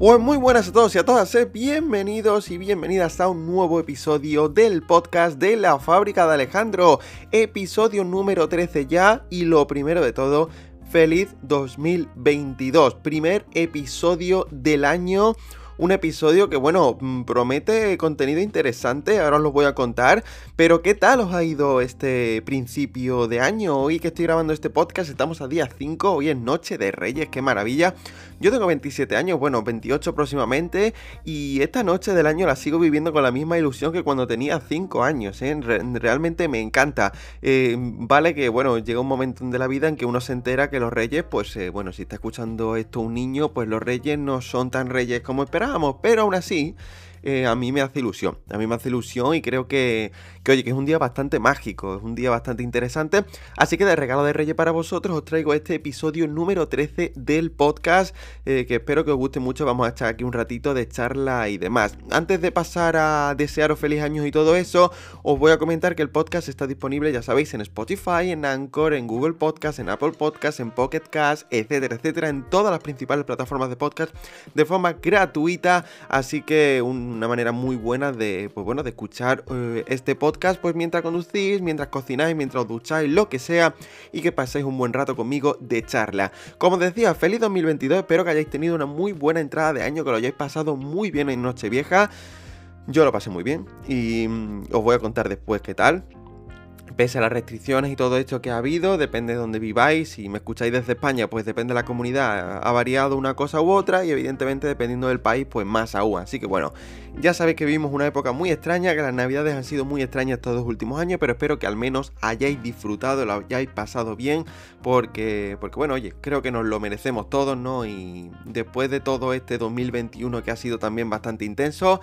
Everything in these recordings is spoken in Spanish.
Pues muy buenas a todos y a todas, bienvenidos y bienvenidas a un nuevo episodio del podcast de la fábrica de Alejandro, episodio número 13 ya y lo primero de todo, feliz 2022, primer episodio del año un episodio que, bueno, mm, promete contenido interesante, ahora os lo voy a contar, pero ¿qué tal os ha ido este principio de año? Hoy que estoy grabando este podcast estamos a día 5, hoy es Noche de Reyes, qué maravilla. Yo tengo 27 años, bueno, 28 próximamente, y esta noche del año la sigo viviendo con la misma ilusión que cuando tenía 5 años, ¿eh? realmente me encanta. Eh, vale que, bueno, llega un momento de la vida en que uno se entera que los reyes, pues, eh, bueno, si está escuchando esto un niño, pues los reyes no son tan reyes como esperaba pero aún así eh, a mí me hace ilusión. A mí me hace ilusión y creo que, que, oye, que es un día bastante mágico, es un día bastante interesante. Así que de regalo de Reyes para vosotros os traigo este episodio número 13 del podcast, eh, que espero que os guste mucho. Vamos a echar aquí un ratito de charla y demás. Antes de pasar a desearos feliz años y todo eso, os voy a comentar que el podcast está disponible, ya sabéis, en Spotify, en Anchor, en Google Podcast, en Apple Podcast, en Pocket Cast, etcétera, etcétera, en todas las principales plataformas de podcast de forma gratuita. Así que un una manera muy buena de, pues bueno, de escuchar eh, este podcast, pues mientras conducís, mientras cocináis, mientras os ducháis, lo que sea, y que paséis un buen rato conmigo de charla. Como decía, feliz 2022, espero que hayáis tenido una muy buena entrada de año, que lo hayáis pasado muy bien en Nochevieja. Yo lo pasé muy bien y mm, os voy a contar después qué tal pese a las restricciones y todo esto que ha habido, depende de dónde viváis, si me escucháis desde España, pues depende de la comunidad, ha variado una cosa u otra y evidentemente dependiendo del país, pues más aún. Así que bueno, ya sabéis que vivimos una época muy extraña, que las navidades han sido muy extrañas estos dos últimos años, pero espero que al menos hayáis disfrutado, lo hayáis pasado bien, porque, porque bueno, oye, creo que nos lo merecemos todos, ¿no? Y después de todo este 2021 que ha sido también bastante intenso,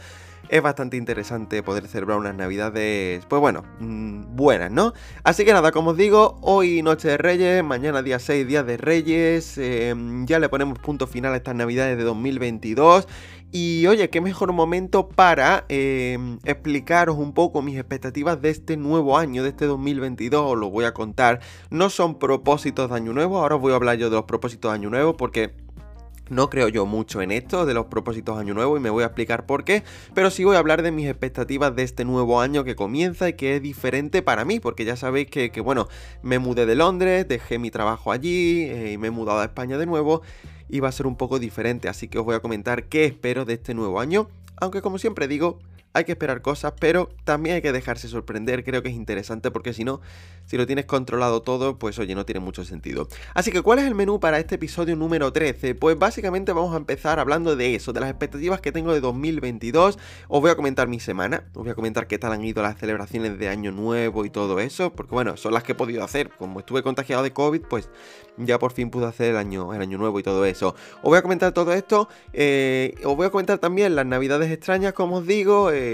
es bastante interesante poder celebrar unas navidades, pues bueno, mm, buenas, ¿no? Así que nada, como os digo, hoy noche de Reyes, mañana día 6, día de Reyes, em, ya le ponemos punto final a estas navidades de 2022. Y oye, qué mejor momento para em, explicaros un poco mis expectativas de este nuevo año, de este 2022, os lo voy a contar. No son propósitos de año nuevo, ahora os voy a hablar yo de los propósitos de año nuevo porque no creo yo mucho en esto de los propósitos año nuevo y me voy a explicar por qué, pero sí voy a hablar de mis expectativas de este nuevo año que comienza y que es diferente para mí, porque ya sabéis que, bueno, me mudé de Londres, dejé mi trabajo allí eh, y me he mudado a España de nuevo y va a ser un poco diferente, así que os voy a comentar qué espero de este nuevo año, aunque como siempre digo, hay que esperar cosas, pero también hay que dejarse sorprender, creo que es interesante porque si no, si lo tienes controlado todo, pues oye, no tiene mucho sentido. Así que, ¿cuál es el menú para este episodio número 13? Pues básicamente vamos a empezar hablando de eso, de las expectativas que tengo de 2022. Os voy a comentar mi semana, os voy a comentar qué tal han ido las celebraciones de Año Nuevo y todo eso, porque bueno, son las que he podido hacer. Como estuve contagiado de COVID, pues ya por fin pude hacer el año, el año nuevo y todo eso. Os voy a comentar todo esto, eh, os voy a comentar también las navidades extrañas, como os digo, eh,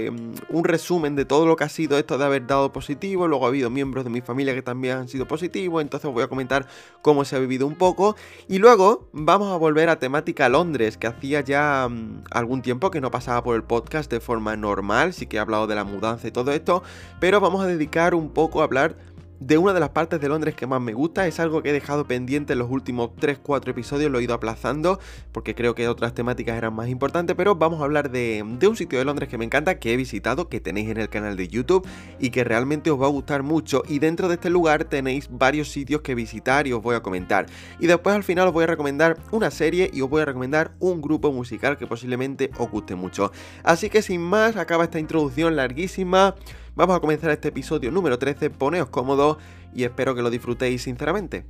un resumen de todo lo que ha sido esto de haber dado positivo. Luego ha habido miembros de mi familia que también han sido positivos. Entonces os voy a comentar cómo se ha vivido un poco. Y luego vamos a volver a temática Londres, que hacía ya mm, algún tiempo que no pasaba por el podcast de forma normal. Sí que he hablado de la mudanza y todo esto. Pero vamos a dedicar un poco a hablar de una de las partes de Londres que más me gusta. Es algo que he dejado pendiente en los últimos 3-4 episodios, lo he ido aplazando porque creo que otras temáticas eran más importantes, pero vamos a hablar de, un sitio de Londres que me encanta, que he visitado, que tenéis en el canal de YouTube y que realmente os va a gustar mucho. Y dentro de este lugar tenéis varios sitios que visitar y os voy a comentar. Y después al final os voy a recomendar una serie y os voy a recomendar un grupo musical que posiblemente os guste mucho. Así que sin más, acaba esta introducción larguísima. Vamos a comenzar este episodio número 13, poneos cómodos y espero que lo disfrutéis sinceramente.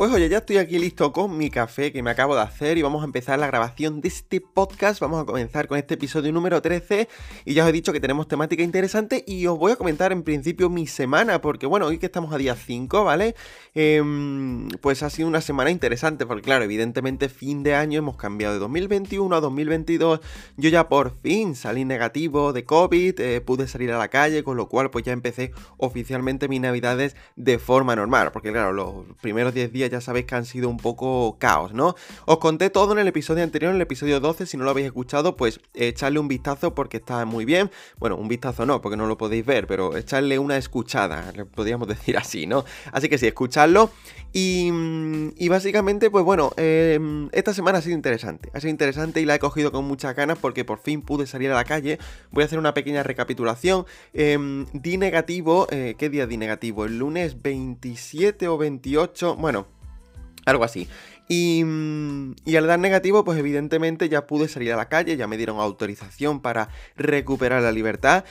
Pues oye, ya estoy aquí listo con mi café que me acabo de hacer y vamos a empezar la grabación de este podcast. Vamos a comenzar con este episodio número 13 y ya os he dicho que tenemos temática interesante y os voy a comentar en principio mi semana porque bueno, hoy que estamos a día 5, ¿vale? Em, pues ha sido una semana interesante porque claro, evidentemente fin de año hemos cambiado de 2021 a 2022. Yo ya por fin salí negativo de COVID, eh, pude salir a la calle, con lo cual pues ya empecé oficialmente mis navidades de forma normal porque claro, los primeros 10 días ya sabéis que han sido un poco caos, ¿no? Os conté todo en el episodio anterior, en el episodio 12, si no lo habéis escuchado, pues echarle un vistazo porque está muy bien. Bueno, un vistazo no, porque no lo podéis ver, pero echarle una escuchada, podríamos decir así, ¿no? Así que sí, escuchadlo. Y, básicamente, pues bueno, em, esta semana ha sido interesante. Ha sido interesante y la he cogido con muchas ganas porque por fin pude salir a la calle. Voy a hacer una pequeña recapitulación. Em, di negativo, eh, ¿qué día di negativo? El lunes 27 o 28, bueno, algo así. Y, y, al dar negativo, pues evidentemente ya pude salir a la calle, ya me dieron autorización para recuperar la libertad.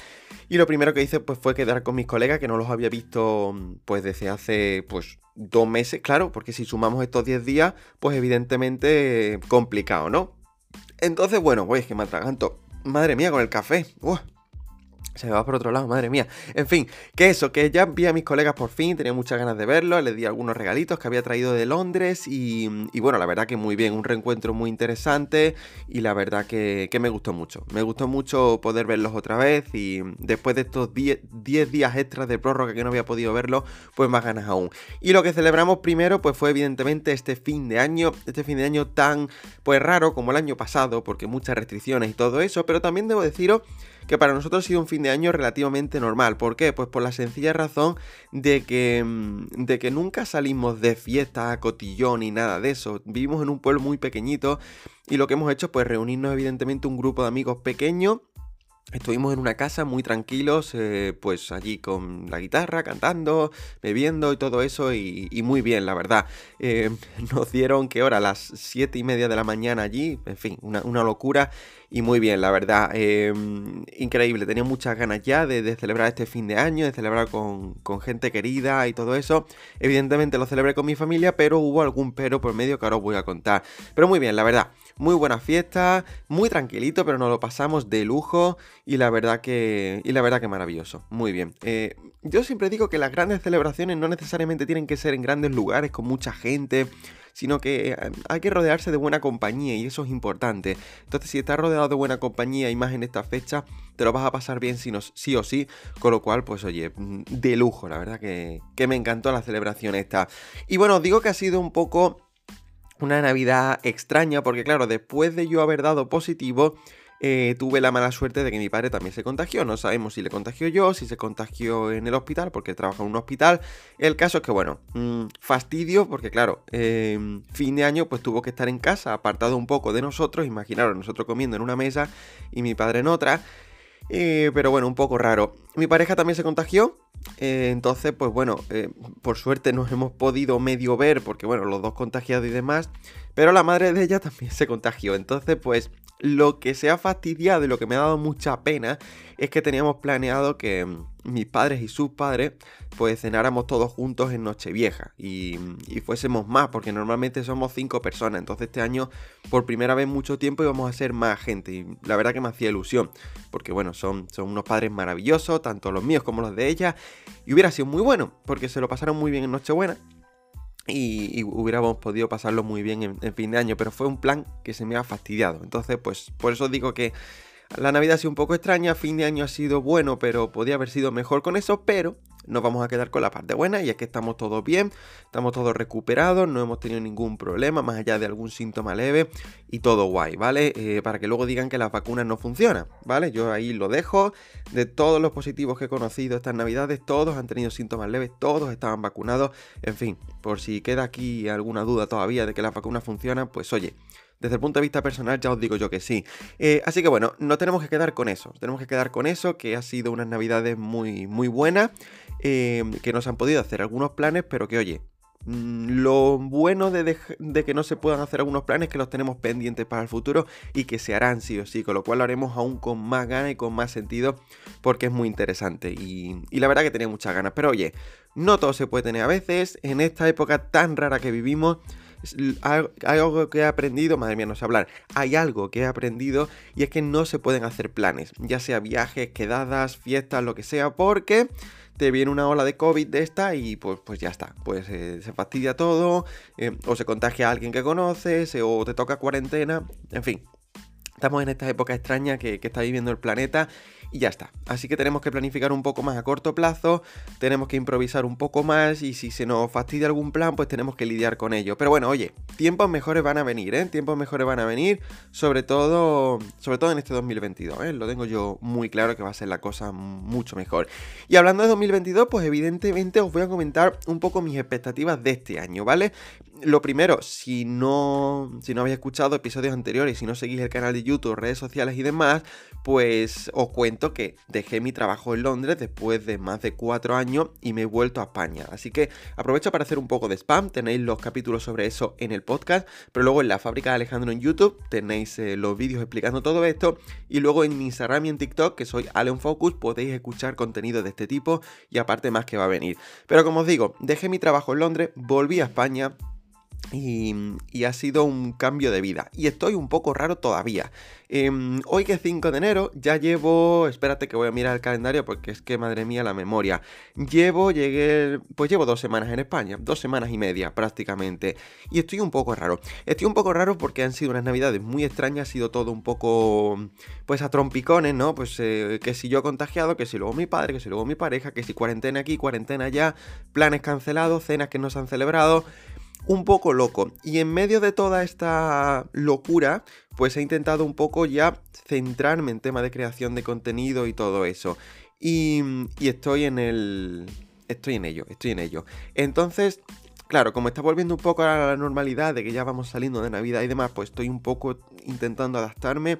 Y lo primero que hice pues fue quedar con mis colegas, que no los había visto pues desde hace pues dos meses, claro, porque si sumamos estos 10 días, pues evidentemente complicado, ¿no? Entonces, bueno, pues es que me atraganto. Madre mía, con el café. Se va por otro lado, madre mía. En fin, que eso, que ya vi a mis colegas por fin, tenía muchas ganas de verlos, les di algunos regalitos que había traído de Londres y, bueno, la verdad que muy bien, un reencuentro muy interesante y la verdad que, me gustó mucho. Me gustó mucho poder verlos otra vez y después de estos 10 días extras de prórroga que no había podido verlos, pues más ganas aún. Y lo que celebramos primero pues fue evidentemente este fin de año, este fin de año tan pues raro como el año pasado, porque muchas restricciones y todo eso, pero también debo deciros que para nosotros ha sido un fin de año relativamente normal. ¿Por qué? Pues por la sencilla razón de que, mm, de que nunca salimos de fiesta, cotillón y nada de eso. Vivimos en un pueblo muy pequeñito y lo que hemos hecho pues reunirnos evidentemente un grupo de amigos pequeños Estuvimos en una casa muy tranquilos, eh, pues allí con la guitarra, cantando, bebiendo y todo eso, y, muy bien, la verdad. Eh, nos dieron, ¿qué hora? Las siete y media de la mañana allí, en fin, una, locura, y muy bien, la verdad. Eh, increíble, tenía muchas ganas ya de, celebrar este fin de año, de celebrar con, con, gente querida y todo eso. Evidentemente lo celebré con mi familia, pero hubo algún pero por medio que ahora os voy a contar. Pero muy bien, la verdad. Muy buena fiesta, muy tranquilito, pero nos lo pasamos de lujo y la verdad que, y la verdad que maravilloso. Muy bien. Eh, yo siempre digo que las grandes celebraciones no necesariamente tienen que ser en grandes lugares con mucha gente, sino que eh, hay que rodearse de buena compañía y eso es importante. Entonces, si estás rodeado de buena compañía y más en esta fecha, te lo vas a pasar bien sí, o sí, con lo cual, pues oye, de lujo, la verdad que, que me encantó la celebración esta. Y bueno, digo que ha sido un poco una Navidad extraña, porque claro, después de yo haber dado positivo, eh, tuve la mala suerte de que mi padre también se contagió. No sabemos si le contagió yo, si se contagió en el hospital, porque trabaja en un hospital. El caso es que, bueno, mm, fastidio, porque claro, em, fin de año pues tuvo que estar en casa, apartado un poco de nosotros. Imaginaros, nosotros comiendo en una mesa y mi padre en otra. Eh, pero bueno, un poco raro. Mi pareja también se contagió. Eh, entonces, pues bueno, eh, por suerte nos hemos podido medio ver, porque bueno, los dos contagiados y demás. Pero la madre de ella también se contagió. Entonces, pues lo que se ha fastidiado y lo que me ha dado mucha pena es que teníamos planeado que mm, mis padres y sus padres pues cenáramos todos juntos en Nochevieja y, y fuésemos más, porque normalmente somos cinco personas. Entonces este año por primera vez en mucho tiempo íbamos a ser más gente y la verdad que me hacía ilusión, porque bueno, son, son unos padres maravillosos, tanto los míos como los de ella, y hubiera sido muy bueno, porque se lo pasaron muy bien en Nochebuena y, hubiéramos podido pasarlo muy bien en, fin de año, pero fue un plan que se me ha fastidiado. Entonces, pues por eso digo que la Navidad ha sido un poco extraña, fin de año ha sido bueno, pero podía haber sido mejor con eso, pero nos vamos a quedar con la parte buena y es que estamos todos bien, estamos todos recuperados, no hemos tenido ningún problema más allá de algún síntoma leve y todo guay, ¿vale? Eh, para que luego digan que las vacunas no funcionan, ¿vale? Yo ahí lo dejo, de todos los positivos que he conocido estas navidades, todos han tenido síntomas leves, todos estaban vacunados, en fin, por si queda aquí alguna duda todavía de que las vacunas funcionan, pues oye, desde el punto de vista personal ya os digo yo que sí. Eh, así que bueno, no tenemos que quedar con eso. Tenemos que quedar con eso, que ha sido unas navidades muy, muy buenas, eh, que nos han podido hacer algunos planes, pero que oye, mm, lo bueno de, que no se puedan hacer algunos planes es que los tenemos pendientes para el futuro y que se harán sí o sí, con lo cual lo haremos aún con más ganas y con más sentido porque es muy interesante y, y la verdad que tenía muchas ganas. Pero oye, no todo se puede tener a veces, en esta época tan rara que vivimos, hay algo que he aprendido, madre mía, no sé hablar, hay algo que he aprendido y es que no se pueden hacer planes, ya sea viajes, quedadas, fiestas, lo que sea, porque te viene una ola de COVID de esta y pues, pues ya está, pues eh, se fastidia todo, eh, o se contagia a alguien que conoces, o te toca cuarentena, en fin, Estamos en esta época extraña que, está viviendo el planeta y ya está. Así que tenemos que planificar un poco más a corto plazo, tenemos que improvisar un poco más y si se nos fastidia algún plan, pues tenemos que lidiar con ello. Pero bueno, oye, tiempos mejores van a venir, ¿eh? Tiempos mejores van a venir, sobre todo, sobre todo en este 2022, ¿eh? Lo tengo yo muy claro que va a ser la cosa mucho mejor. Y hablando de 2022, pues evidentemente os voy a comentar un poco mis expectativas de este año, ¿vale? Lo primero, si no, si no habéis escuchado episodios anteriores, si no seguís el canal de YouTube, redes sociales y demás, pues os cuento que dejé mi trabajo en Londres después de más de cuatro años y me he vuelto a España. Así que aprovecho para hacer un poco de spam, tenéis los capítulos sobre eso en el podcast, pero luego en la fábrica de Alejandro en YouTube tenéis eh, los vídeos explicando todo esto y luego en Instagram y en TikTok, que soy Allen Focus, podéis escuchar contenido de este tipo y aparte más que va a venir. Pero como os digo, dejé mi trabajo en Londres, volví a España y, ha sido un cambio de vida. Y estoy un poco raro todavía. Em, hoy que es 5 de enero, ya llevo... Espérate que voy a mirar el calendario porque es que, madre mía, la memoria. Llevo, llegué... Pues llevo dos semanas en España. Dos semanas y media prácticamente. Y estoy un poco raro. Estoy un poco raro porque han sido unas navidades muy extrañas. Ha sido todo un poco... Pues a trompicones, ¿no? Pues eh, que si yo contagiado, que si luego mi padre, que si luego mi pareja, que si cuarentena aquí, cuarentena allá. Planes cancelados, cenas que no se han celebrado un poco loco. Y en medio de toda esta locura, pues he intentado un poco ya centrarme en tema de creación de contenido y todo eso. Y, estoy en el... Estoy en ello, estoy en ello. Entonces, claro, como está volviendo un poco a la normalidad de que ya vamos saliendo de Navidad y demás, pues estoy un poco intentando adaptarme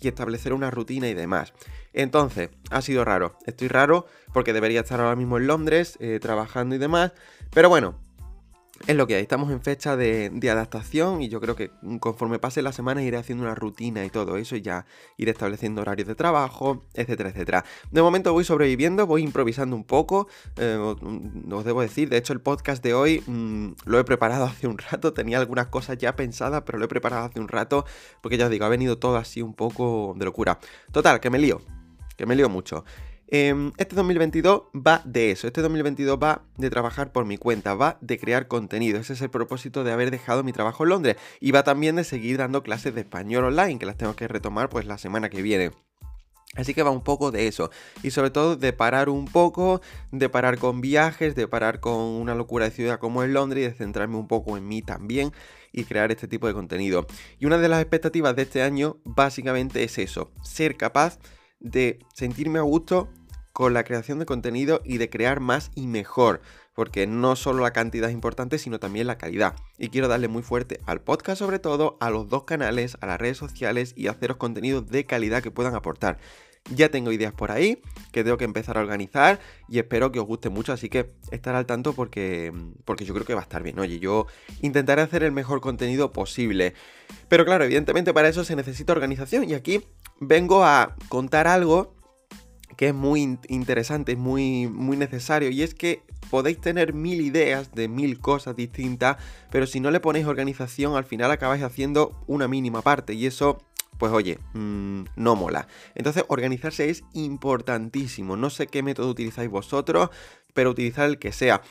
y establecer una rutina y demás. Entonces, ha sido raro. Estoy raro porque debería estar ahora mismo en Londres eh, trabajando y demás. Pero bueno, es lo que hay, estamos en fecha de, adaptación y yo creo que conforme pase la semana iré haciendo una rutina y todo eso y ya iré estableciendo horarios de trabajo, etcétera, etcétera. De momento voy sobreviviendo, voy improvisando un poco, eh, os debo decir, de hecho el podcast de hoy mm, lo he preparado hace un rato, tenía algunas cosas ya pensadas, pero lo he preparado hace un rato porque ya os digo, ha venido todo así un poco de locura. Total, que me lío, que me lío mucho. Em, este 2022 va de eso, este 2022 va de trabajar por mi cuenta, va de crear contenido, ese es el propósito de haber dejado mi trabajo en Londres y va también de seguir dando clases de español online, que las tengo que retomar pues la semana que viene. Así que va un poco de eso. Y sobre todo de parar un poco, de parar con viajes, de parar con una locura de ciudad como es Londres y de centrarme un poco en mí también y crear este tipo de contenido. Y una de las expectativas de este año básicamente es eso, ser capaz de sentirme a gusto con la creación de contenido y de crear más y mejor, porque no solo la cantidad es importante, sino también la calidad. Y quiero darle muy fuerte al podcast sobre todo, a los dos canales, a las redes sociales y haceros contenidos de calidad que puedan aportar. Ya tengo ideas por ahí que tengo que empezar a organizar y espero que os guste mucho, así que estar al tanto porque, porque yo creo que va a estar bien. Oye, yo intentaré hacer el mejor contenido posible. Pero claro, evidentemente para eso se necesita organización y aquí vengo a contar algo que es muy interesante, es muy, muy necesario, y es que podéis tener mil ideas de mil cosas distintas, pero si no le ponéis organización, al final acabáis haciendo una mínima parte, y eso pues oye, mm, no mola. Entonces, organizarse es importantísimo. No sé qué método utilizáis vosotros, pero utilizar el que sea.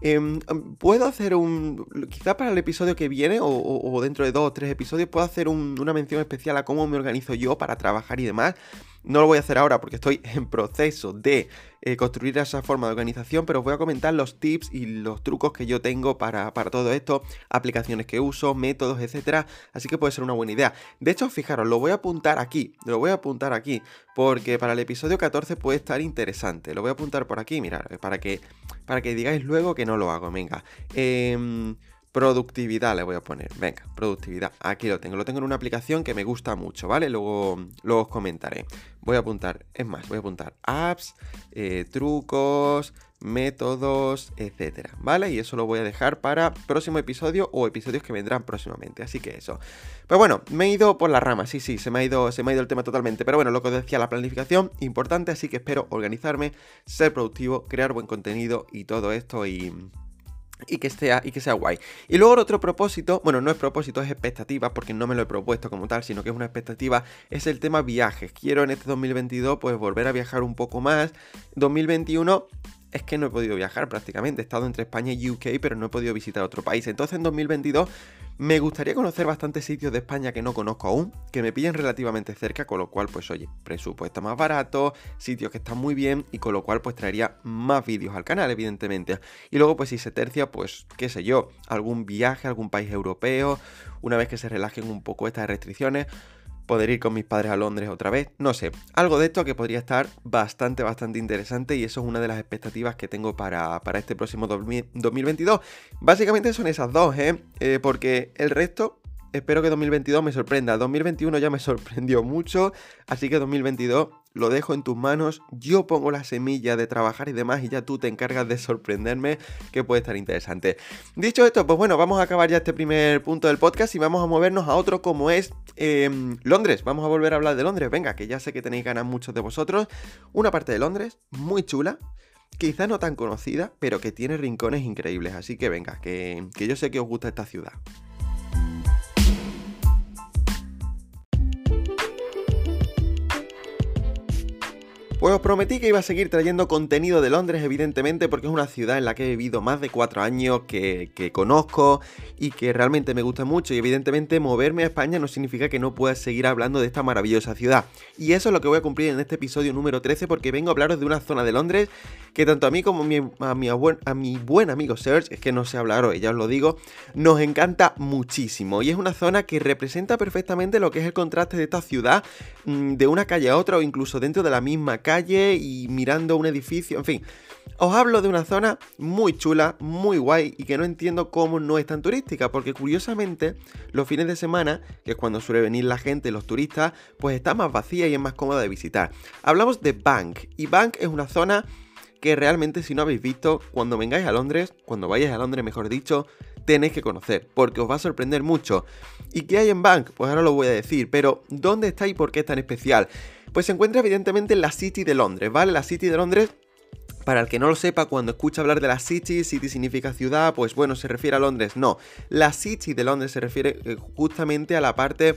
Em, puedo hacer un. Quizá para el episodio que viene, o, dentro de dos o tres episodios, puedo hacer una mención especial a cómo me organizo yo para trabajar y demás. No lo voy a hacer ahora porque estoy en proceso de eh, construir esa forma de organización, pero os voy a comentar los tips y los trucos que yo tengo para, todo esto, aplicaciones que uso, métodos, etcétera. Así que puede ser una buena idea. De hecho, fijaros, lo voy a apuntar aquí, lo voy a apuntar aquí, porque para el episodio 14 puede estar interesante. Lo voy a apuntar por aquí, mirad, para que, para que digáis luego que no lo hago. Venga. Eh, Productividad le voy a poner. Venga, productividad. Aquí lo tengo. Lo tengo en una aplicación que me gusta mucho, ¿vale? Luego, luego os comentaré. Voy a apuntar, es más, voy a apuntar apps, eh, trucos, métodos, etcétera, ¿vale? Y eso lo voy a dejar para próximo episodio o episodios que vendrán próximamente. Así que eso. Pues bueno, me he ido por la rama, sí, sí, se me ha ido, se me ha ido el tema totalmente. Pero bueno, lo que os decía, la planificación, importante, así que espero organizarme, ser productivo, crear buen contenido y todo esto y y que, sea, y que sea guay. Y luego otro propósito, bueno, no es propósito, es expectativa, porque no me lo he propuesto como tal, sino que es una expectativa, es el tema viajes. Quiero en este 2022 pues volver a viajar un poco más. 2021 es que no he podido viajar prácticamente, he estado entre España y UK, pero no he podido visitar otro país. Entonces en 2022 Me gustaría conocer bastantes sitios de España que no conozco aún, que me pillen relativamente cerca, con lo cual, pues oye, presupuesto más barato, sitios que están muy bien y con lo cual, pues traería más vídeos al canal, evidentemente. Y luego, pues si se tercia, pues qué sé yo, algún viaje a algún país europeo, una vez que se relajen un poco estas restricciones poder ir con mis padres a Londres otra vez, no sé, algo de esto que podría estar bastante, bastante interesante y eso es una de las expectativas que tengo para, este próximo 2022. Básicamente son esas dos, ¿eh? ¿eh? Porque el resto, espero que 2022 me sorprenda. 2021 ya me sorprendió mucho, así que 2022 lo dejo en tus manos, yo pongo la semilla de trabajar y demás y ya tú te encargas de sorprenderme, que puede estar interesante. Dicho esto, pues bueno, vamos a acabar ya este primer punto del podcast y vamos a movernos a otro como es em, Londres. Vamos a volver a hablar de Londres, venga, que ya sé que tenéis ganas muchos de vosotros. Una parte de Londres muy chula. Quizá no tan conocida, pero que tiene rincones increíbles. Así que venga, que, que yo sé que os gusta esta ciudad. Pues os prometí que iba a seguir trayendo contenido de Londres, evidentemente, porque es una ciudad en la que he vivido más de cuatro años, que, conozco y que realmente me gusta mucho. Y evidentemente moverme a España no significa que no pueda seguir hablando de esta maravillosa ciudad. Y eso es lo que voy a cumplir en este episodio número 13, porque vengo a hablaros de una zona de Londres que tanto a mí como a mi, buen amigo Serge, es que no sé hablar hoy, ya os lo digo, nos encanta muchísimo. Y es una zona que representa perfectamente lo que es el contraste de esta ciudad, mm, de una calle a otra o incluso dentro de la misma calle calle y mirando un edificio, en fin. Os hablo de una zona muy chula, muy guay y que no entiendo cómo no es tan turística, porque curiosamente los fines de semana, que es cuando suele venir la gente, los turistas, pues está más vacía y es más cómoda de visitar. Hablamos de Bank y Bank es una zona que realmente si no habéis visto, cuando vengáis a Londres, cuando vayáis a Londres mejor dicho, tenéis que conocer, porque os va a sorprender mucho. ¿Y qué hay en Bank? Pues ahora lo voy a decir, pero ¿dónde está y por qué es tan especial? Pues se encuentra evidentemente en la City de Londres, ¿vale? La City de Londres para el que no lo sepa, cuando escucha hablar de la City, City significa ciudad, pues bueno, se refiere a Londres. No, la City de Londres se refiere eh, justamente a la parte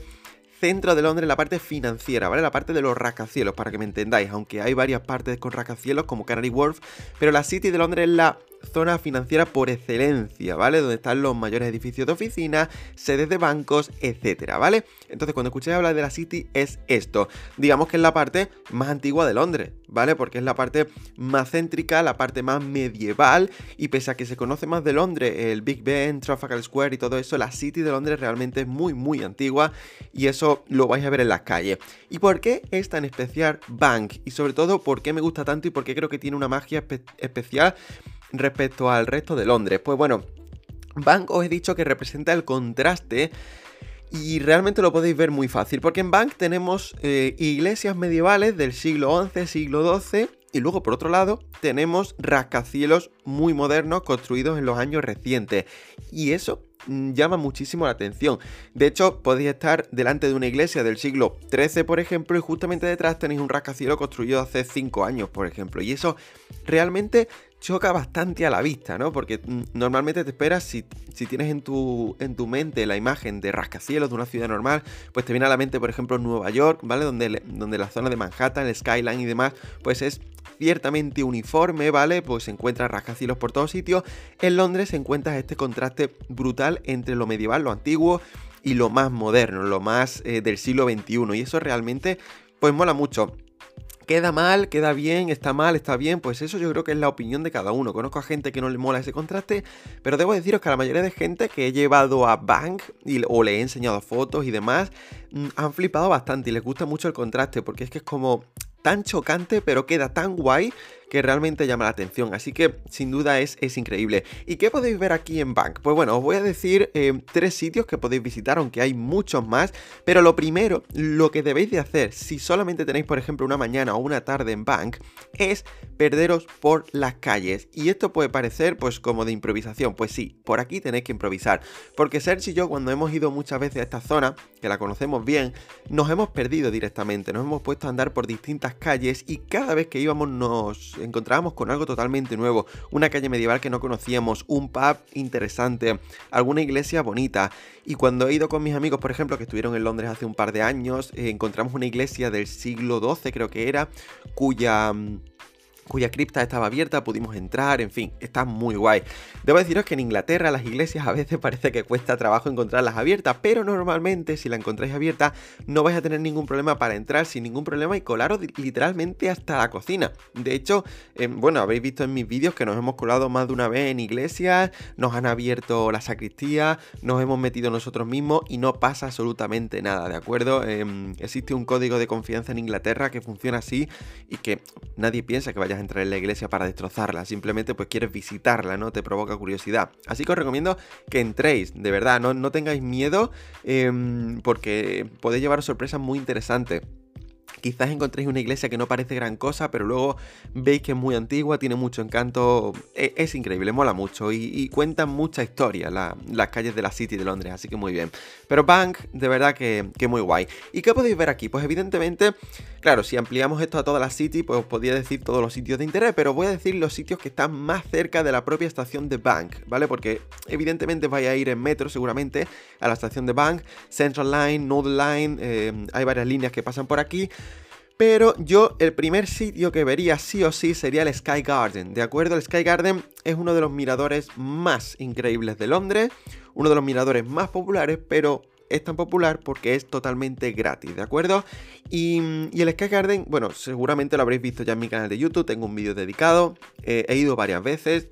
centro de Londres, la parte financiera, ¿vale? La parte de los rascacielos, para que me entendáis, aunque hay varias partes con rascacielos como Canary Wharf, pero la City de Londres es la zona financiera por excelencia, ¿vale? Donde están los mayores edificios de oficinas, sedes de bancos, etcétera, ¿vale? Entonces, cuando escucháis hablar de la City, es esto. Digamos que es la parte más antigua de Londres, ¿vale? Porque es la parte más céntrica, la parte más medieval, y pese a que se conoce más de Londres, el Big Ben, Trafalgar Square y todo eso, la City de Londres realmente es muy, muy antigua, y eso lo vais a ver en las calles. ¿Y por qué es tan especial Bank? Y sobre todo, ¿por qué me gusta tanto y por qué creo que tiene una magia especial? Respecto al resto de Londres. Pues bueno, Bank os he dicho que representa el contraste y realmente lo podéis ver muy fácil, porque en Bank tenemos eh, iglesias medievales del siglo XI, siglo XII, y luego por otro lado tenemos rascacielos muy modernos construidos en los años recientes. Y eso mm, llama muchísimo la atención. De hecho, podéis estar delante de una iglesia del siglo XIII, por ejemplo, y justamente detrás tenéis un rascacielos construido hace 5 años, por ejemplo. Y eso realmente choca bastante a la vista, ¿no? Porque mm, normalmente te esperas, si, si, tienes en tu, en tu mente la imagen de rascacielos de una ciudad normal, pues te viene a la mente, por ejemplo, Nueva York, ¿vale? Donde, donde la zona de Manhattan, el skyline y demás, pues es ciertamente uniforme, ¿vale? Pues se encuentra rascacielos por todos sitios. En Londres se encuentra este contraste brutal entre lo medieval, lo antiguo y lo más moderno, lo más eh, del siglo XXI. Y eso realmente, pues mola mucho. Queda mal, queda bien, está mal, está bien, pues eso yo creo que es la opinión de cada uno. Conozco a gente que no le mola ese contraste, pero debo deciros que a la mayoría de gente que he llevado a Bank o le he enseñado fotos y demás, mm, han flipado bastante y les gusta mucho el contraste, porque es que es como tan chocante, pero queda tan guay que realmente llama la atención. Así que sin duda es, es increíble. ¿Y qué podéis ver aquí en Bank? Pues bueno, os voy a decir eh, tres sitios que podéis visitar, aunque hay muchos más. Pero lo primero, lo que debéis de hacer, si solamente tenéis, por ejemplo, una mañana o una tarde en Bank, es perderos por las calles. Y esto puede parecer pues como de improvisación. Pues sí, por aquí tenéis que improvisar. Porque Serge y yo, cuando hemos ido muchas veces a esta zona, que la conocemos bien, nos hemos perdido directamente. Nos hemos puesto a andar por distintas calles y cada vez que íbamos nos encontrábamos con algo totalmente nuevo, una calle medieval que no conocíamos, un pub interesante, alguna iglesia bonita. Y cuando he ido con mis amigos, por ejemplo, que estuvieron en Londres hace un par de años, eh, encontramos una iglesia del siglo XII, creo que era, cuya... Cuya cripta estaba abierta, pudimos entrar, en fin, está muy guay. Debo deciros que en Inglaterra las iglesias a veces parece que cuesta trabajo encontrarlas abiertas, pero normalmente si la encontráis abierta no vais a tener ningún problema para entrar sin ningún problema y colaros literalmente hasta la cocina. De hecho, em, bueno, habéis visto en mis vídeos que nos hemos colado más de una vez en iglesias, nos han abierto la sacristía, nos hemos metido nosotros mismos y no pasa absolutamente nada, ¿de acuerdo? Em, existe un código de confianza en Inglaterra que funciona así y que nadie piensa que vaya a entrar en la iglesia para destrozarla, simplemente pues quieres visitarla, ¿no? Te provoca curiosidad. Así que os recomiendo que entréis, de verdad, no, no tengáis miedo em, porque podéis llevar sorpresas muy interesantes. Quizás encontréis una iglesia que no parece gran cosa, pero luego veis que es muy antigua, tiene mucho encanto, e, es, increíble, mola mucho y, cuentan mucha historia las calles de la City de Londres, así que muy bien. Pero Bank, de verdad que, que, muy guay. ¿Y qué podéis ver aquí? Pues evidentemente, claro, si ampliamos esto a toda la City, pues os podría decir todos los sitios de interés, pero voy a decir los sitios que están más cerca de la propia estación de Bank, ¿vale? Porque evidentemente vais a ir en metro seguramente a la estación de Bank, Central Line, Northern Line, eh, hay varias líneas que pasan por aquí. Pero yo el primer sitio que vería sí o sí sería el Sky Garden. ¿De acuerdo? El Sky Garden es uno de los miradores más increíbles de Londres, uno de los miradores más populares, pero es tan popular porque es totalmente gratis, ¿de acuerdo? Y, el Sky Garden, bueno, seguramente lo habréis visto ya en mi canal de YouTube, tengo un vídeo dedicado, eh, he ido varias veces,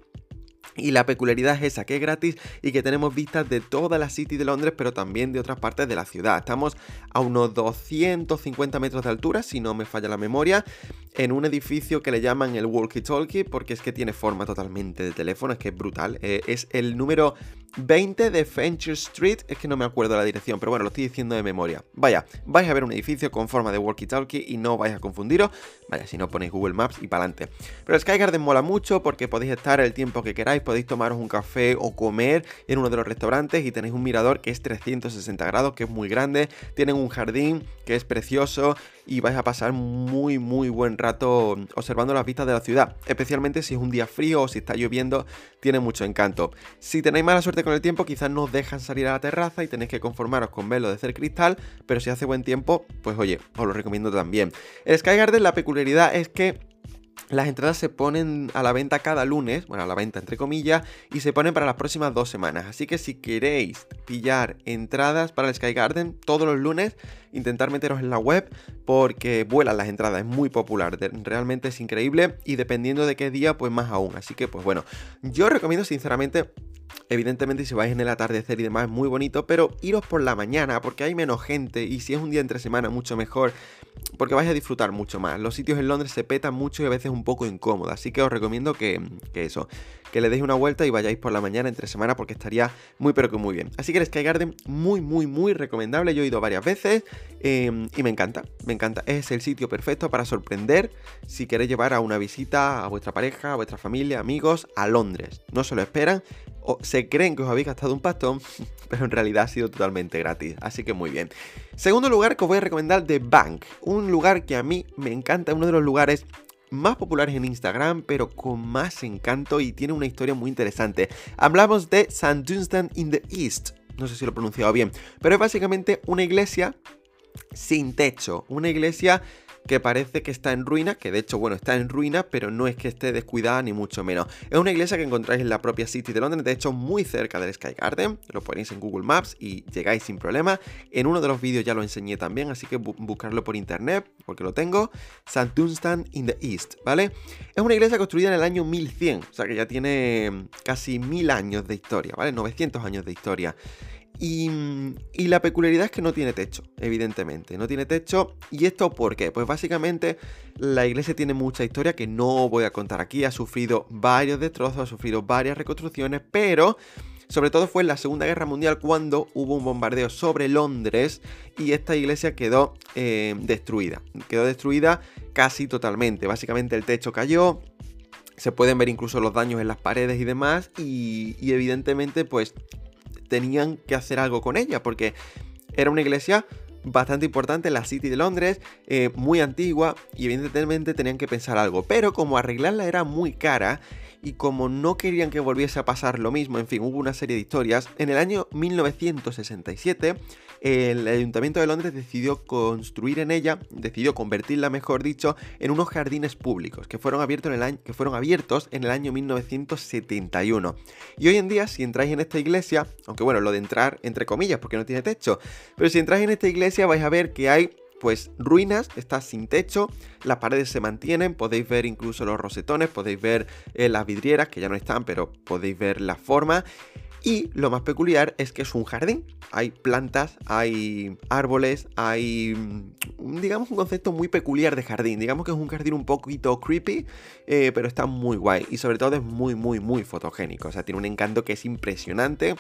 y la peculiaridad es esa, que es gratis y que tenemos vistas de toda la City de Londres, pero también de otras partes de la ciudad. Estamos a unos 250 metros de altura, si no me falla la memoria, en un edificio que le llaman el Walkie Talkie, porque es que tiene forma totalmente de teléfono, es que es brutal. Eh, es el número 20 de Venture Street, es que no me acuerdo la dirección, pero bueno, lo estoy diciendo de memoria. Vaya, vais a ver un edificio con forma de walkie-talkie y no vais a confundiros. Vaya, si no ponéis Google Maps y para adelante. Pero Sky Garden mola mucho porque podéis estar el tiempo que queráis, podéis tomaros un café o comer en uno de los restaurantes y tenéis un mirador que es 360 grados, que es muy grande. Tienen un jardín que es precioso y vais a pasar muy muy buen rato observando las vistas de la ciudad, especialmente si es un día frío o si está lloviendo, tiene mucho encanto. Si tenéis mala suerte con el tiempo, quizás no dejan salir a la terraza y tenéis que conformaros con verlo de ser cristal, pero si hace buen tiempo, pues oye, os lo recomiendo también. El Sky Garden la peculiaridad es que las entradas se ponen a la venta cada lunes, bueno, a la venta entre comillas, y se ponen para las próximas dos semanas. Así que si queréis pillar entradas para el Sky Garden todos los lunes, intentar meteros en la web porque vuelan las entradas, es muy popular, realmente es increíble y dependiendo de qué día, pues más aún. Así que, pues bueno, yo recomiendo sinceramente Evidentemente si vais en el atardecer y demás es muy bonito, pero iros por la mañana porque hay menos gente y si es un día entre semana mucho mejor porque vais a disfrutar mucho más. Los sitios en Londres se petan mucho y a veces un poco incómodo, así que os recomiendo que, eso, que le deis una vuelta y vayáis por la mañana entre semana porque estaría muy pero que muy bien. Así que el Sky Garden muy muy muy recomendable, yo he ido varias veces em, y me encanta, me encanta. Es el sitio perfecto para sorprender si queréis llevar a una visita a vuestra pareja, a vuestra familia, amigos a Londres. No se lo esperan se creen que os habéis gastado un pastón, pero en realidad ha sido totalmente gratis, así que muy bien. Segundo lugar que os voy a recomendar, The Bank, un lugar que a mí me encanta, uno de los lugares más populares en Instagram, pero con más encanto y tiene una historia muy interesante. Hablamos de St. Dunstan in the East, no sé si lo he pronunciado bien, pero es básicamente una iglesia sin techo, una iglesia que parece que está en ruina, que de hecho, bueno, está en ruina, pero no es que esté descuidada ni mucho menos. Es una iglesia que encontráis en la propia City de Londres, de hecho, muy cerca del Sky Garden. Lo ponéis en Google Maps y llegáis sin problema. En uno de los vídeos ya lo enseñé también, así que buscarlo por internet, porque lo tengo. St. Dunstan in the East, ¿vale? Es una iglesia construida en el año 1100, o sea que ya tiene casi mil años de historia, ¿vale? 900 años de historia. Y, la peculiaridad es que no tiene techo, evidentemente. No tiene techo. ¿Y esto por qué? Pues básicamente la iglesia tiene mucha historia que no voy a contar aquí. Ha sufrido varios destrozos, ha sufrido varias reconstrucciones, pero sobre todo fue en la Segunda Guerra Mundial cuando hubo un bombardeo sobre Londres y esta iglesia quedó eh, destruida. Quedó destruida casi totalmente. Básicamente el techo cayó, se pueden ver incluso los daños en las paredes y demás. Y, y, evidentemente, pues tenían que hacer algo con ella, porque era una iglesia bastante importante en la City de Londres, eh, muy antigua, y evidentemente tenían que pensar algo. Pero como arreglarla era muy cara, y como no querían que volviese a pasar lo mismo, en fin, hubo una serie de historias, en el año 1967 el Ayuntamiento de Londres decidió construir en ella, decidió convertirla, mejor dicho, en unos jardines públicos que fueron abiertos en el año, que fueron abiertos en el año 1971. Y hoy en día, si entráis en esta iglesia, aunque bueno, lo de entrar entre comillas porque no tiene techo, pero si entráis en esta iglesia vais a ver que hay pues ruinas, está sin techo, las paredes se mantienen, podéis ver incluso los rosetones, podéis ver eh, las vidrieras, que ya no están, pero podéis ver la forma. Y lo más peculiar es que es un jardín. Hay plantas, hay árboles, hay, mm, digamos, un concepto muy peculiar de jardín. Digamos que es un jardín un poquito creepy, eh, pero está muy guay. Y sobre todo es muy, muy, muy fotogénico. O sea, tiene un encanto que es impresionante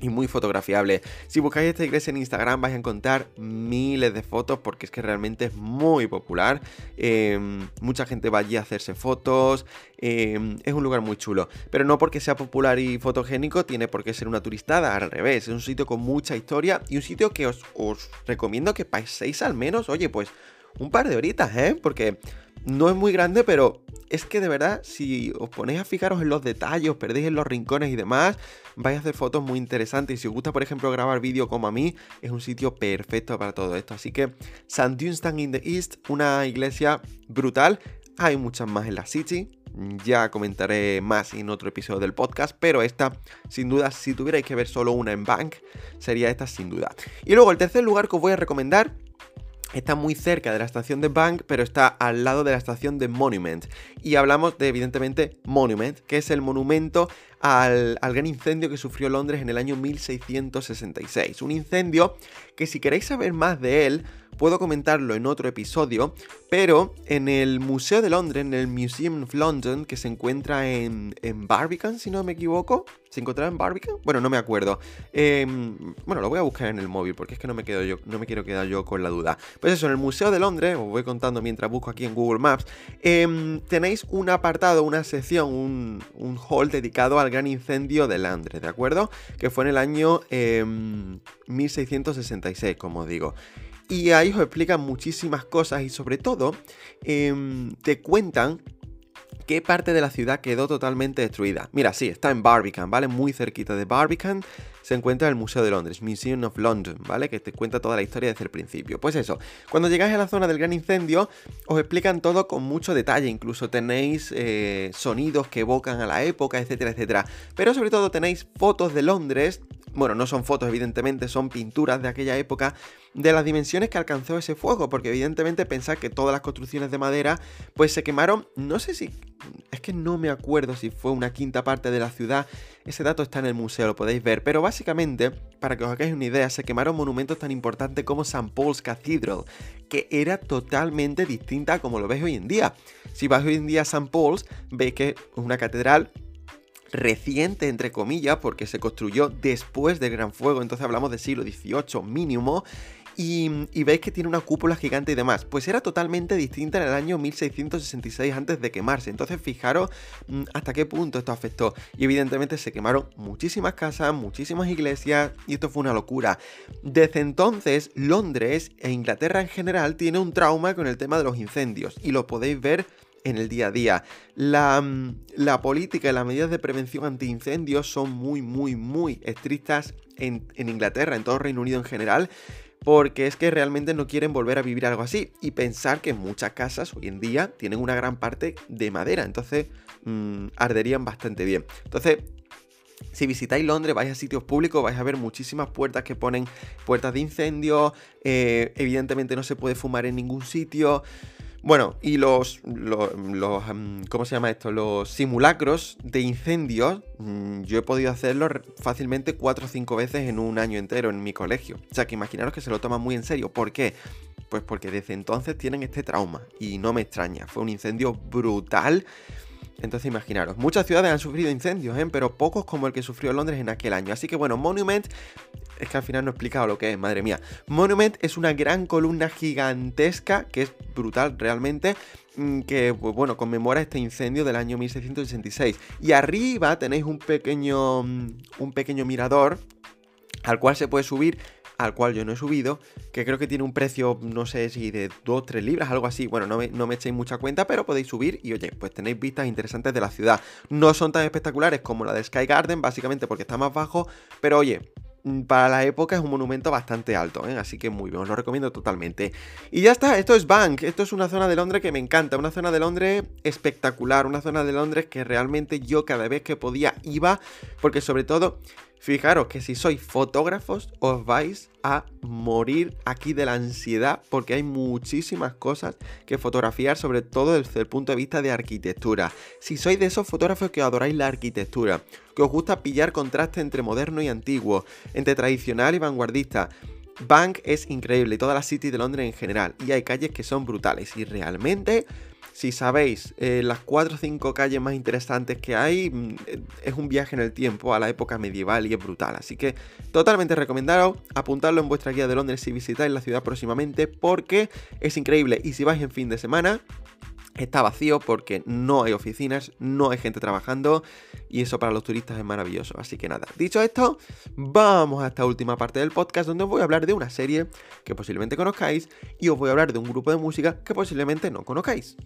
y muy fotografiable. Si buscáis esta iglesia en Instagram vais a encontrar miles de fotos porque es que realmente es muy popular. Em, mucha gente va allí a hacerse fotos. Em, es un lugar muy chulo. Pero no porque sea popular y fotogénico tiene por qué ser una turistada. Al revés, es un sitio con mucha historia y un sitio que os, os recomiendo que paséis al menos, oye, pues un par de horitas, ¿eh? Porque no es muy grande, pero es que de verdad, si os ponéis a fijaros en los detalles, perdéis en los rincones y demás, vais a hacer fotos muy interesantes. Y si os gusta, por ejemplo, grabar vídeo como a mí, es un sitio perfecto para todo esto. Así que St. Dunstan in the East, una iglesia brutal. Hay muchas más en la City. Ya comentaré más en otro episodio del podcast, pero esta, sin duda, si tuvierais que ver solo una en Bank, sería esta sin duda. Y luego el tercer lugar que os voy a recomendar Está muy cerca de la estación de Bank, pero está al lado de la estación de Monument. Y hablamos de, evidentemente, Monument, que es el monumento al, gran incendio que sufrió Londres en el año 1666. Un incendio que si queréis saber más de él, puedo comentarlo en otro episodio, pero en el Museo de Londres, en el Museum of London, que se encuentra en, en Barbican, si no me equivoco, ¿se encontraba en Barbican? Bueno, no me acuerdo. Em, bueno, lo voy a buscar en el móvil porque es que no me, quiero quedar yo con la duda. Pues eso, en el Museo de Londres, os voy contando mientras busco aquí en Google Maps, em, tenéis un apartado, una sección, un, un, hall dedicado al gran incendio de Londres, ¿de acuerdo? Que fue en el año 1666, em, como digo. Y ahí os explican muchísimas cosas y sobre todo em, te cuentan qué parte de la ciudad quedó totalmente destruida. Mira, sí, está en Barbican, ¿vale? Muy cerquita de Barbican se encuentra el Museo de Londres, Museum of London, ¿vale? Que te cuenta toda la historia desde el principio. Pues eso, cuando llegáis a la zona del gran incendio, os explican todo con mucho detalle, incluso tenéis eh, sonidos que evocan a la época, etcétera, etcétera. Pero sobre todo tenéis fotos de Londres bueno, no son fotos, evidentemente, son pinturas de aquella época, de las dimensiones que alcanzó ese fuego, porque evidentemente pensad que todas las construcciones de madera, pues se quemaron, no sé si, es que no me acuerdo si fue una quinta parte de la ciudad, ese dato está en el museo, lo podéis ver, pero básicamente, para que os hagáis una idea, se quemaron monumentos tan importantes como St. Paul's Cathedral, que era totalmente distinta a como lo veis hoy en día. Si vais hoy en día a St. Paul's, veis que es una catedral reciente, entre comillas, porque se construyó después del Gran Fuego, entonces hablamos del siglo XVIII mínimo, y, veis que tiene una cúpula gigante y demás. Pues era totalmente distinta en el año 1666 antes de quemarse. Entonces fijaros mm, hasta qué punto esto afectó. Y evidentemente se quemaron muchísimas casas, muchísimas iglesias y esto fue una locura. Desde entonces Londres e Inglaterra en general tiene un trauma con el tema de los incendios y lo podéis ver en el día a día. La, mm, la política y las medidas de prevención anti-incendios son muy, muy, muy estrictas en, Inglaterra, en todo Reino Unido en general porque es que realmente no quieren volver a vivir algo así y pensar que muchas casas hoy en día tienen una gran parte de madera, entonces mm, arderían bastante bien. Entonces, si visitáis Londres, vais a sitios públicos, vais a ver muchísimas puertas que ponen puertas de incendio, eh, evidentemente no se puede fumar en ningún sitio. Bueno, y los, los, mm, ¿cómo se llama esto? Los simulacros de incendios, mm, yo he podido hacerlos fácilmente 4 o 5 veces en un año entero en mi colegio. O sea, que imaginaros que se lo toman muy en serio. ¿Por qué? Pues porque desde entonces tienen este trauma y no me extraña. Fue un incendio brutal entonces imaginaros, muchas ciudades han sufrido incendios, ¿eh? pero pocos como el que sufrió Londres en aquel año. Así que bueno, Monument, es que al final no he explicado lo que es, madre mía. Monument es una gran columna gigantesca, que es brutal realmente, mm, que pues, bueno, conmemora este incendio del año 1666. Y arriba tenéis un pequeño, mm, un pequeño mirador al cual se puede subir al cual yo no he subido, que creo que tiene un precio, no sé si de 2, 3 libras, algo así. Bueno, no me, no me echéis mucha cuenta, pero podéis subir y oye, pues tenéis vistas interesantes de la ciudad. No son tan espectaculares como la de Sky Garden, básicamente porque está más bajo, pero oye, para la época es un monumento bastante alto, ¿eh? así que muy bien, os lo recomiendo totalmente. Y ya está, esto es Bank, esto es una zona de Londres que me encanta, una zona de Londres espectacular, una zona de Londres que realmente yo cada vez que podía iba, porque sobre todo Fijaros que si sois fotógrafos os vais a morir aquí de la ansiedad porque hay muchísimas cosas que fotografiar, sobre todo desde el punto de vista de arquitectura. Si sois de esos fotógrafos que adoráis la arquitectura, que os gusta pillar contraste entre moderno y antiguo, entre tradicional y vanguardista, Bank es increíble, toda la City de Londres en general, y hay calles que son brutales y realmente si sabéis eh, las 4 o 5 calles más interesantes que hay, mm, es un viaje en el tiempo a la época medieval y es brutal. Así que totalmente recomendado apuntarlo en vuestra guía de Londres si visitáis la ciudad próximamente porque es increíble. Y si vais en fin de semana, Está vacío porque no hay oficinas, no hay gente trabajando y eso para los turistas es maravilloso. Así que nada, dicho esto, vamos a esta última parte del podcast donde os voy a hablar de una serie que posiblemente conozcáis y os voy a hablar de un grupo de música que posiblemente no conozcáis.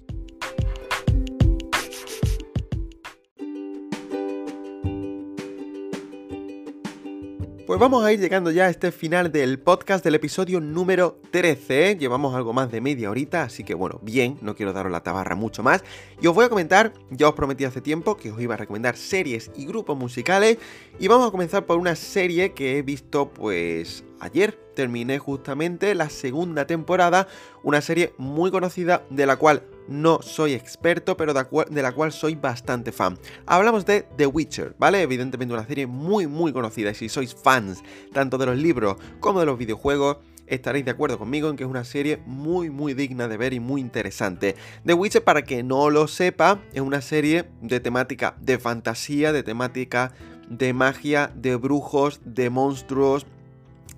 Pues vamos a ir llegando ya a este final del podcast del episodio número 13. Llevamos algo más de media horita, así que bueno, bien, no quiero daros la tabarra mucho más. Y os voy a comentar, ya os prometí hace tiempo que os iba a recomendar series y grupos musicales. Y vamos a comenzar por una serie que he visto pues ayer terminé justamente la segunda temporada, una serie muy conocida de la cual no soy experto, pero de, la cual soy bastante fan. Hablamos de The Witcher, ¿vale? Evidentemente una serie muy muy conocida y si sois fans tanto de los libros como de los videojuegos, estaréis de acuerdo conmigo en que es una serie muy muy digna de ver y muy interesante. The Witcher, para que no lo sepa, es una serie de temática de fantasía, de temática de magia, de brujos, de monstruos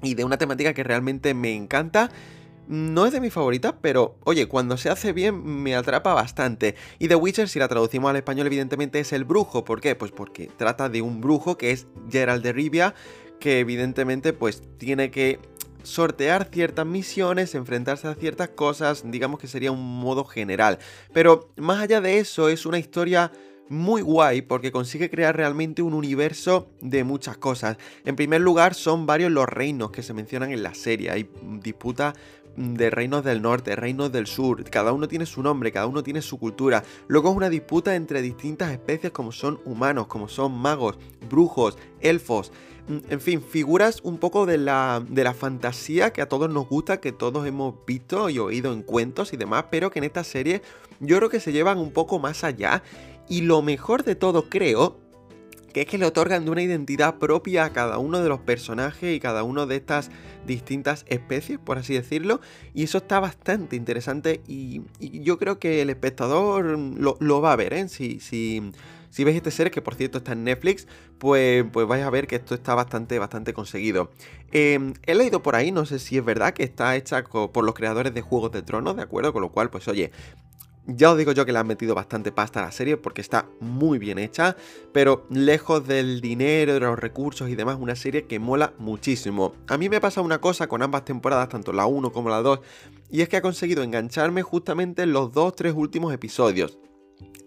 y de una temática que realmente me encanta no es de mis favoritas, pero oye, cuando se hace bien me atrapa bastante. Y The Witcher, si la traducimos al español, evidentemente es el brujo. ¿Por qué? Pues porque trata de un brujo que es Gerald de Rivia, que evidentemente pues tiene que sortear ciertas misiones, enfrentarse a ciertas cosas, digamos que sería un modo general. Pero más allá de eso, es una historia muy guay porque consigue crear realmente un universo de muchas cosas. En primer lugar, son varios los reinos que se mencionan en la serie. Hay disputa de reinos del norte, reinos del sur, cada uno tiene su nombre, cada uno tiene su cultura. Luego es una disputa entre distintas especies como son humanos, como son magos, brujos, elfos. Mm, en fin, figuras un poco de la, de la fantasía que a todos nos gusta, que todos hemos visto y oído en cuentos y demás, pero que en esta serie yo creo que se llevan un poco más allá. Y lo mejor de todo creo que es que le otorgan de una identidad propia a cada uno de los personajes y cada uno de estas distintas especies, por así decirlo, y eso está bastante interesante y, yo creo que el espectador lo, va a ver, ¿eh? Si, si, si veis este serie, que por cierto está en Netflix, pues, pues vais a ver que esto está bastante, bastante conseguido. Em, he leído por ahí, no sé si es verdad, que está hecha por los creadores de Juegos de Tronos, ¿de acuerdo? Con lo cual, pues oye, ya os digo yo que le han metido bastante pasta a la serie porque está muy bien hecha, pero lejos del dinero, de los recursos y demás, una serie que mola muchísimo. A mí me pasa una cosa con ambas temporadas, tanto la 1 como la 2, y es que ha conseguido engancharme justamente en los 2-3 últimos episodios.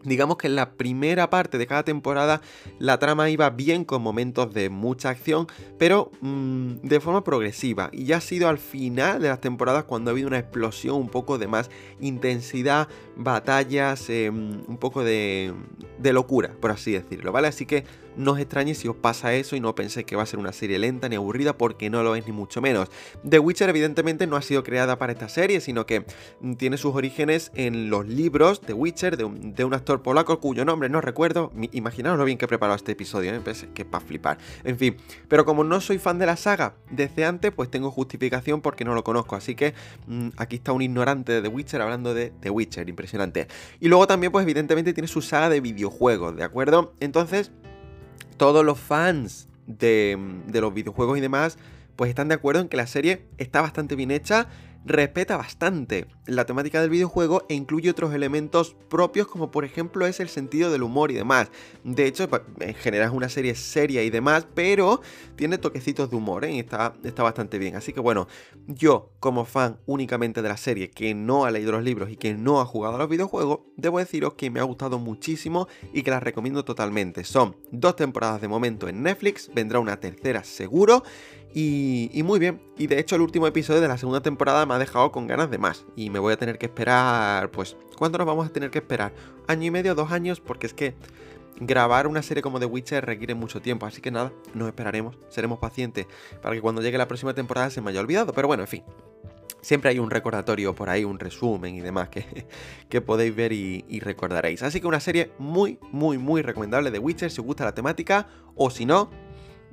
Digamos que en la primera parte de cada temporada la trama iba bien con momentos de mucha acción, pero mm, de forma progresiva. Y ya ha sido al final de las temporadas cuando ha habido una explosión, un poco de más intensidad, batallas, em, un poco de, de locura, por así decirlo, ¿vale? Así que no os extrañe si os pasa eso y no penséis que va a ser una serie lenta ni aburrida porque no lo es ni mucho menos. The Witcher evidentemente no ha sido creada para esta serie, sino que tiene sus orígenes en los libros de Witcher de un, actor polaco cuyo nombre no recuerdo. Imaginaos lo bien que he preparado este episodio, ¿eh? Pues, que para flipar. En fin, pero como no soy fan de la saga desde antes, pues tengo justificación porque no lo conozco. Así que mm, aquí está un ignorante de The Witcher hablando de The Witcher, impresionante. Y luego también, pues evidentemente tiene su saga de videojuegos, ¿de acuerdo? Entonces todos los fans de, los videojuegos y demás, pues están de acuerdo en que la serie está bastante bien hecha. Respeta bastante la temática del videojuego e incluye otros elementos propios como por ejemplo es el sentido del humor y demás. De hecho, en general es una serie seria y demás, pero tiene toquecitos de humor ¿eh? y está, está bastante bien. Así que bueno, yo como fan únicamente de la serie que no ha leído los libros y que no ha jugado a los videojuegos, debo deciros que me ha gustado muchísimo y que la recomiendo totalmente. Son dos temporadas de momento en Netflix, vendrá una tercera seguro y, muy bien. Y de hecho el último episodio de la segunda temporada me ha dejado con ganas de más. Y me voy a tener que esperar, pues, ¿cuánto nos vamos a tener que esperar? ¿Año y medio, dos años? Porque es que grabar una serie como The Witcher requiere mucho tiempo. Así que nada, nos esperaremos, seremos pacientes para que cuando llegue la próxima temporada se me haya olvidado. Pero bueno, en fin. Siempre hay un recordatorio por ahí, un resumen y demás que, que podéis ver y, y, recordaréis. Así que una serie muy, muy, muy recomendable de Witcher si os gusta la temática. O si no,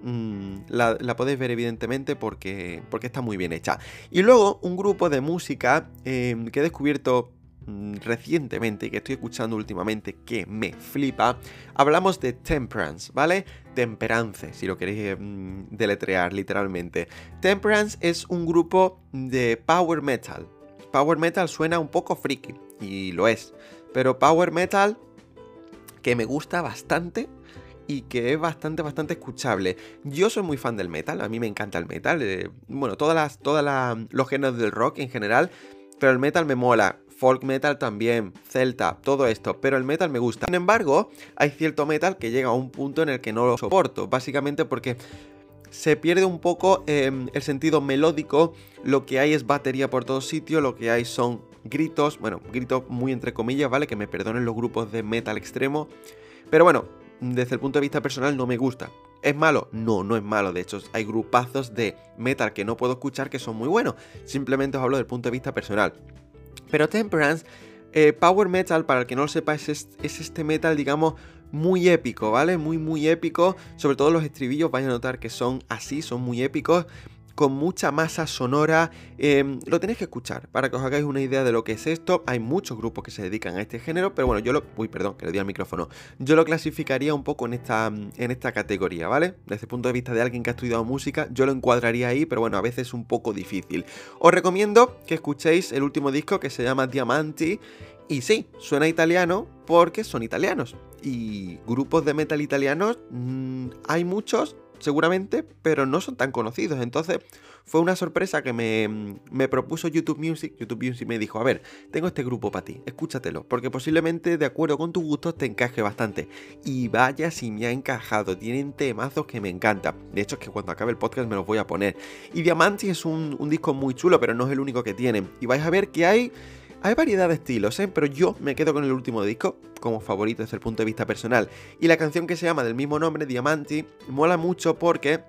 Mm, la, podéis ver evidentemente porque, porque está muy bien hecha. Y luego un grupo de música em, que he descubierto mm, recientemente y que estoy escuchando últimamente que me flipa. Hablamos de Temperance, ¿vale? Temperance, si lo queréis mm, deletrear literalmente. Temperance es un grupo de power metal. Power metal suena un poco friki y lo es, pero power metal que me gusta bastante y que es bastante, bastante escuchable. Yo soy muy fan del metal, a mí me encanta el metal, eh, bueno, todas las, todas los géneros del rock en general, pero el metal me mola. Folk metal también, celta, todo esto, pero el metal me gusta. Sin embargo, hay cierto metal que llega a un punto en el que no lo soporto, básicamente porque se pierde un poco em, el sentido melódico, lo que hay es batería por todos sitios, lo que hay son gritos, bueno, gritos muy entre comillas, ¿vale? Que me perdonen los grupos de metal extremo. Pero bueno, desde el punto de vista personal no me gusta. ¿Es malo? No, no es malo. De hecho, hay grupazos de metal que no puedo escuchar que son muy buenos. Simplemente os hablo del punto de vista personal. Pero Temperance, eh, Power Metal, para el que no lo sepa, es, es este metal, digamos, muy épico, ¿vale? Muy, muy épico. Sobre todo los estribillos, vais a notar que son así, son muy épicos con mucha masa sonora. Em, lo tenéis que escuchar para que os hagáis una idea de lo que es esto. Hay muchos grupos que se dedican a este género, pero bueno, yo lo. Uy, perdón, que le di al micrófono. Yo lo clasificaría un poco en esta, en esta categoría, ¿vale? Desde el punto de vista de alguien que ha estudiado música, yo lo encuadraría ahí, pero bueno, a veces es un poco difícil. Os recomiendo que escuchéis el último disco que se llama Diamanti. Y sí, suena italiano porque son italianos. Y grupos de metal italianos mm, hay muchos, seguramente, pero no son tan conocidos. Entonces fue una sorpresa que me, me, propuso YouTube Music. YouTube Music me dijo, a ver, tengo este grupo para ti, escúchatelo, porque posiblemente de acuerdo con tus gustos te encaje bastante. Y vaya si me ha encajado, tienen temazos que me encantan. De hecho es que cuando acabe el podcast me los voy a poner. Y Diamanti es un, un disco muy chulo, pero no es el único que tienen. Y vais a ver que hay hay variedad de estilos, ¿eh? pero yo me quedo con el último disco como favorito desde el punto de vista personal. Y la canción que se llama del mismo nombre, Diamanti, mola mucho porque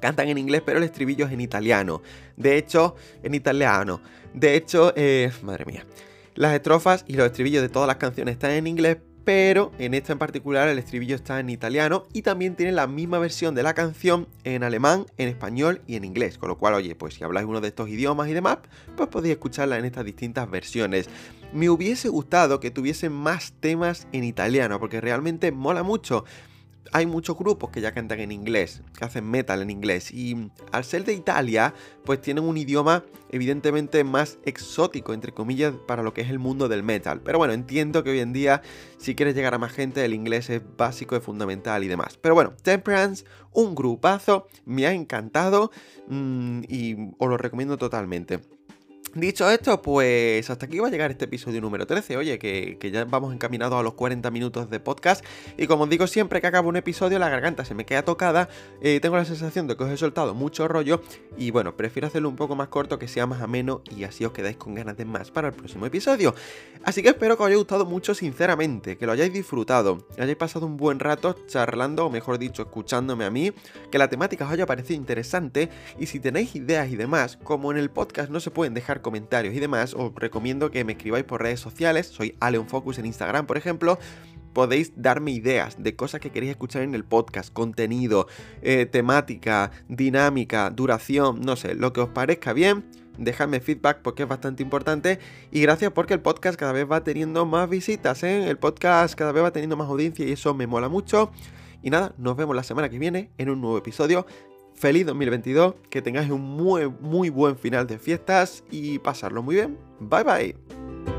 cantan en inglés, pero el estribillo es en italiano. De hecho, en italiano. De hecho, eh, madre mía. Las estrofas y los estribillos de todas las canciones están en inglés, pero en esta en particular el estribillo está en italiano y también tiene la misma versión de la canción en alemán, en español y en inglés, con lo cual, oye, pues si habláis uno de estos idiomas y demás, pues podéis escucharla en estas distintas versiones. Me hubiese gustado que tuviesen más temas en italiano, porque realmente mola mucho hay muchos grupos que ya cantan en inglés, que hacen metal en inglés, y al ser de Italia, pues tienen un idioma evidentemente más exótico, entre comillas, para lo que es el mundo del metal. Pero bueno, entiendo que hoy en día, si quieres llegar a más gente, el inglés es básico, es fundamental y demás. Pero bueno, Temperance, un grupazo, me ha encantado mm, y os lo recomiendo totalmente. Dicho esto, pues hasta aquí va a llegar este episodio número 13. Oye, que, ya vamos encaminados a los 40 minutos de podcast. Y como os digo siempre que acabo un episodio, la garganta se me queda tocada. Eh, tengo la sensación de que os he soltado mucho rollo. Y bueno, prefiero hacerlo un poco más corto, que sea más ameno y así os quedáis con ganas de más para el próximo episodio. Así que espero que os haya gustado mucho, sinceramente, que lo hayáis disfrutado, que hayáis pasado un buen rato charlando, o mejor dicho, escuchándome a mí, que la temática os haya parecido interesante. Y si tenéis ideas y demás, como en el podcast no se pueden dejar comentarios y demás, os recomiendo que me escribáis por redes sociales. Soy Focus en Instagram, por ejemplo podéis darme ideas de cosas que queréis escuchar en el podcast, contenido, eh, temática, dinámica, duración, no sé, lo que os parezca bien. Dejadme feedback porque es bastante importante y gracias porque el podcast cada vez va teniendo más visitas, ¿eh? el podcast cada vez va teniendo más audiencia y eso me mola mucho. Y nada, nos vemos la semana que viene en un nuevo episodio feliz 2022, que tengáis un muy, muy buen final de fiestas y pasarlo muy bien. Bye bye.